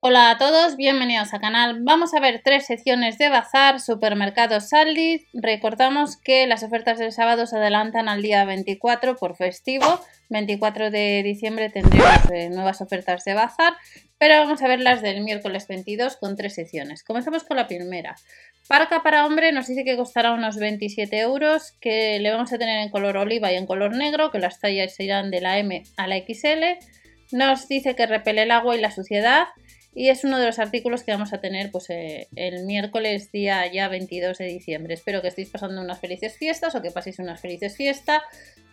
Hola a todos, bienvenidos al canal. Vamos a ver tres secciones de bazar, supermercados Aldi. Recordamos que las ofertas del sábado se adelantan al día 24 por festivo. 24 de diciembre tendremos eh, nuevas ofertas de bazar, pero vamos a ver las del miércoles 22 con tres secciones. Comenzamos con la primera. Parca para hombre nos dice que costará unos 27 euros, que le vamos a tener en color oliva y en color negro, que las tallas irán de la M a la XL. Nos dice que repele el agua y la suciedad y es uno de los artículos que vamos a tener pues, eh, el miércoles día ya 22 de diciembre. Espero que estéis pasando unas felices fiestas o que paséis unas felices fiestas.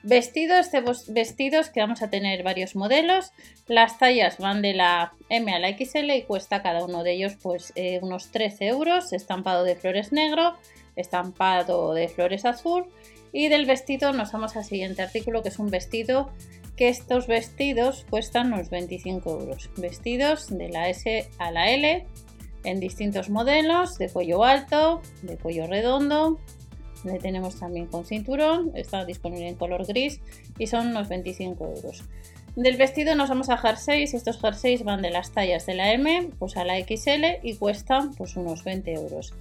Vestidos, vestidos que vamos a tener varios modelos. Las tallas van de la M a la XL y cuesta cada uno de ellos pues eh, unos 13 euros. Estampado de flores negro, estampado de flores azul. Y del vestido nos vamos al siguiente artículo que es un vestido que estos vestidos cuestan unos 25 euros. Vestidos de la S a la L en distintos modelos, de cuello alto, de cuello redondo. Le tenemos también con cinturón, está disponible en color gris y son unos 25 euros. Del vestido nos vamos a jerseys, estos jerseys van de las tallas de la M pues a la XL y cuestan pues unos 20 euros.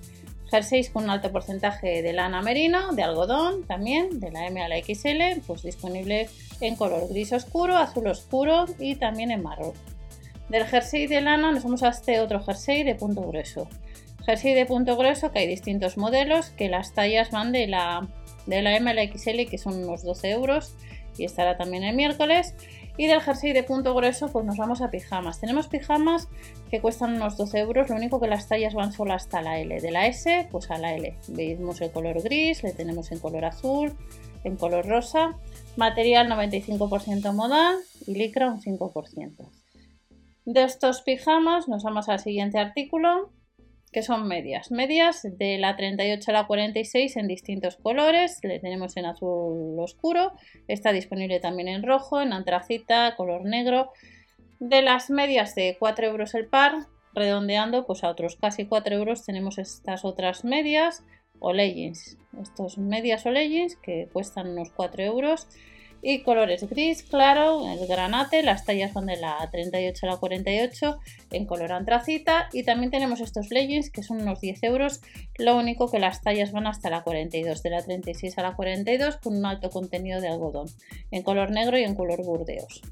Jerseys con un alto porcentaje de lana merino, de algodón también, de la M a la XL, pues disponible en color gris oscuro, azul oscuro y también en marrón. Del jersey de lana nos vamos a este otro jersey de punto grueso. Jersey de punto grueso que hay distintos modelos, que las tallas van de la, de la M a la XL que son unos 12 euros y estará también el miércoles. Y del jersey de punto grueso, pues nos vamos a pijamas. Tenemos pijamas que cuestan unos 12 euros, lo único que las tallas van solo hasta la L. De la S, pues a la L. Vemos el color gris, le tenemos en color azul, en color rosa. Material 95% modal y licra un 5%. De estos pijamas nos vamos al siguiente artículo, que son medias. Medias de la 38 a la 46 en distintos colores. Le tenemos en azul oscuro. Está disponible también en rojo, en antracita, color negro. De las medias de 4 euros el par, redondeando pues a otros casi 4 euros, tenemos estas otras medias o leggings. Estos medias o leggings que cuestan unos 4 euros y colores gris claro, el granate, las tallas son de la 38 a la 48 en color antracita. Y también tenemos estos leggings que son unos 10 euros, lo único que las tallas van hasta la 42, de la 36 a la 42 con un alto contenido de algodón, en color negro y en color burdeos.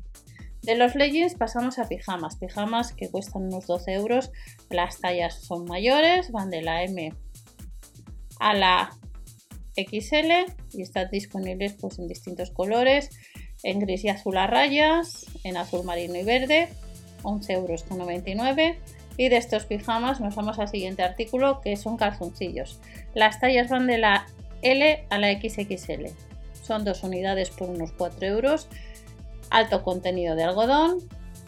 De los leggings pasamos a pijamas, pijamas que cuestan unos 12 euros, las tallas son mayores, van de la M a la XL y están disponibles pues, en distintos colores, en gris y azul a rayas, en azul marino y verde, 11 euros con 99 y de estos pijamas nos vamos al siguiente artículo que son calzoncillos. Las tallas van de la L a la XXL. Son dos unidades por unos 4 euros. Alto contenido de algodón,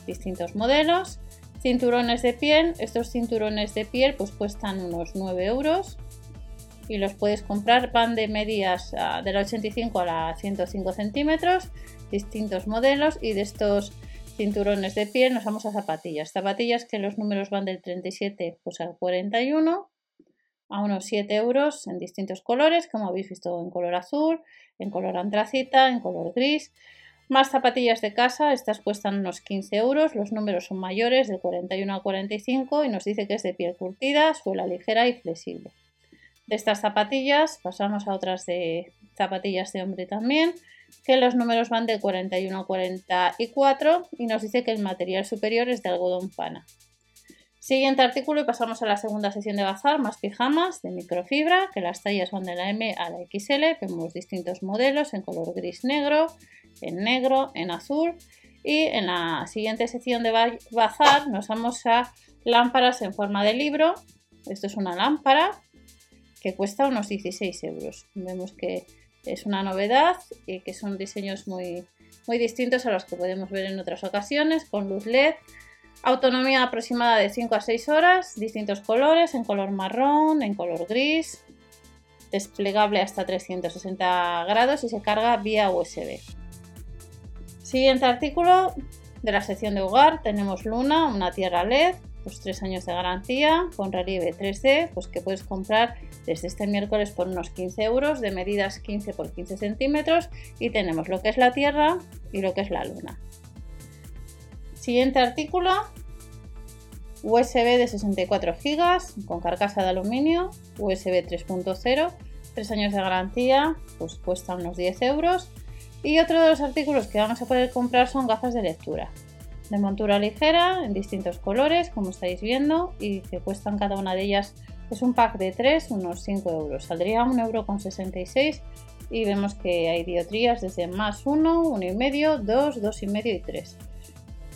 distintos modelos. Cinturones de piel. Estos cinturones de piel pues cuestan unos 9 euros y los puedes comprar. Van de medias de la 85 a la 105 centímetros, distintos modelos y de estos cinturones de piel nos vamos a zapatillas. Zapatillas que los números van del 37 pues, al 41 a unos 7 euros en distintos colores, como habéis visto en color azul, en color antracita, en color gris. Más zapatillas de casa, estas cuestan unos 15 euros, los números son mayores, del 41 al 45 y nos dice que es de piel curtida, suela ligera y flexible. De estas zapatillas pasamos a otras de zapatillas de hombre también, que los números van de 41 a 44 y nos dice que el material superior es de algodón pana. Siguiente artículo y pasamos a la segunda sesión de bazar, más pijamas de microfibra, que las tallas van de la M a la XL, vemos distintos modelos en color gris negro, en negro, en azul y en la siguiente sección de bazar nos vamos a lámparas en forma de libro, esto es una lámpara que cuesta unos 16 euros. Vemos que es una novedad y que son diseños muy, muy distintos a los que podemos ver en otras ocasiones, con luz LED, autonomía aproximada de 5 a 6 horas, distintos colores, en color marrón, en color gris, desplegable hasta 360 grados y se carga vía USB. Siguiente artículo de la sección de hogar tenemos Luna, una tierra LED, pues tres años de garantía con relieve 3D, pues que puedes comprar desde este miércoles por unos 15 euros de medidas 15 por 15 centímetros y tenemos lo que es la Tierra y lo que es la Luna. Siguiente artículo USB de 64 GB con carcasa de aluminio, USB 3.0, 3 años de garantía, pues cuesta unos 10 euros. Y otro de los artículos que vamos a poder comprar son gafas de lectura, de montura ligera, en distintos colores, como estáis viendo, y que cuestan cada una de ellas, es un pack de 3, unos 5 euros. Saldría 1,66€ y vemos que hay diotrías desde más 1, 1,5, 2, 2,5 y 3.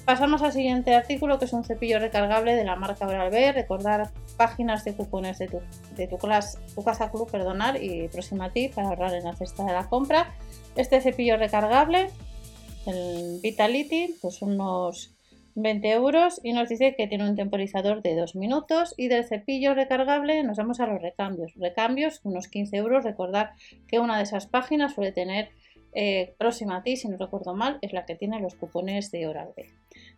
Pasamos al siguiente artículo que es un cepillo recargable de la marca Oral-B. Recordar páginas de cupones de tu, de tu, tu casa club perdonar y próxima a ti para ahorrar en la cesta de la compra. Este cepillo recargable, el Vitality, pues unos 20 euros y nos dice que tiene un temporizador de 2 minutos y del cepillo recargable nos vamos a los recambios. Recambios, unos 15 euros. Recordar que una de esas páginas suele tener eh, próxima a ti, si no recuerdo mal, es la que tiene los cupones de Oral B.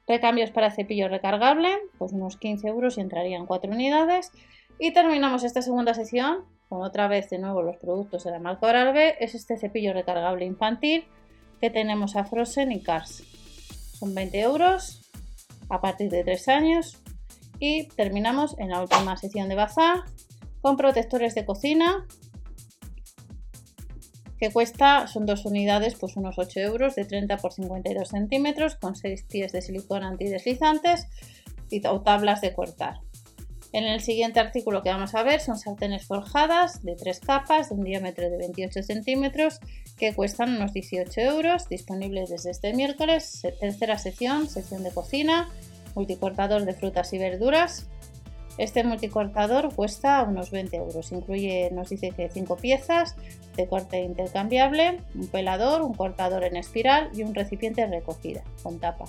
Recambios para cepillo recargable, pues unos 15 euros y entrarían 4 unidades. Y terminamos esta segunda sección con otra vez de nuevo los productos de la marca Oral B. Es este cepillo recargable infantil que tenemos a Frozen y Cars. Son 20 euros a partir de 3 años. Y terminamos en la última sección de bazar con protectores de cocina que cuesta, son dos unidades, pues unos 8 euros de 30 por 52 centímetros con 6 pies de silicona antideslizantes o tablas de cortar. En el siguiente artículo que vamos a ver son sartenes forjadas de tres capas de un diámetro de 28 centímetros que cuestan unos 18 euros, disponibles desde este miércoles. Tercera sección, sección de cocina, multicortador de frutas y verduras, este multicortador cuesta unos 20 euros. Incluye, nos dice que 5 piezas de corte intercambiable, un pelador, un cortador en espiral y un recipiente recogida con tapa.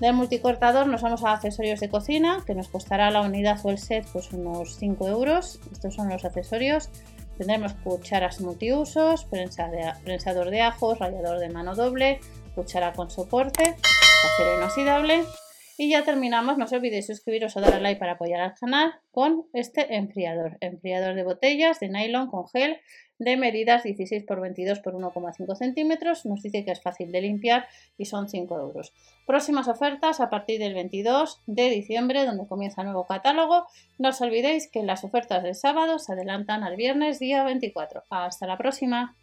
Del multicortador nos vamos a accesorios de cocina, que nos costará la unidad o el set pues unos 5 euros. Estos son los accesorios. Tendremos cucharas multiusos, prensador de ajos, rallador de mano doble, cuchara con soporte, acero inoxidable y ya terminamos, no os olvidéis suscribiros o dar a like para apoyar al canal con este enfriador. Enfriador de botellas de nylon con gel de medidas 16 x 22 x 1,5 centímetros. Nos dice que es fácil de limpiar y son 5 euros. Próximas ofertas a partir del 22 de diciembre, donde comienza nuevo catálogo. No os olvidéis que las ofertas del sábado se adelantan al viernes día 24. Hasta la próxima.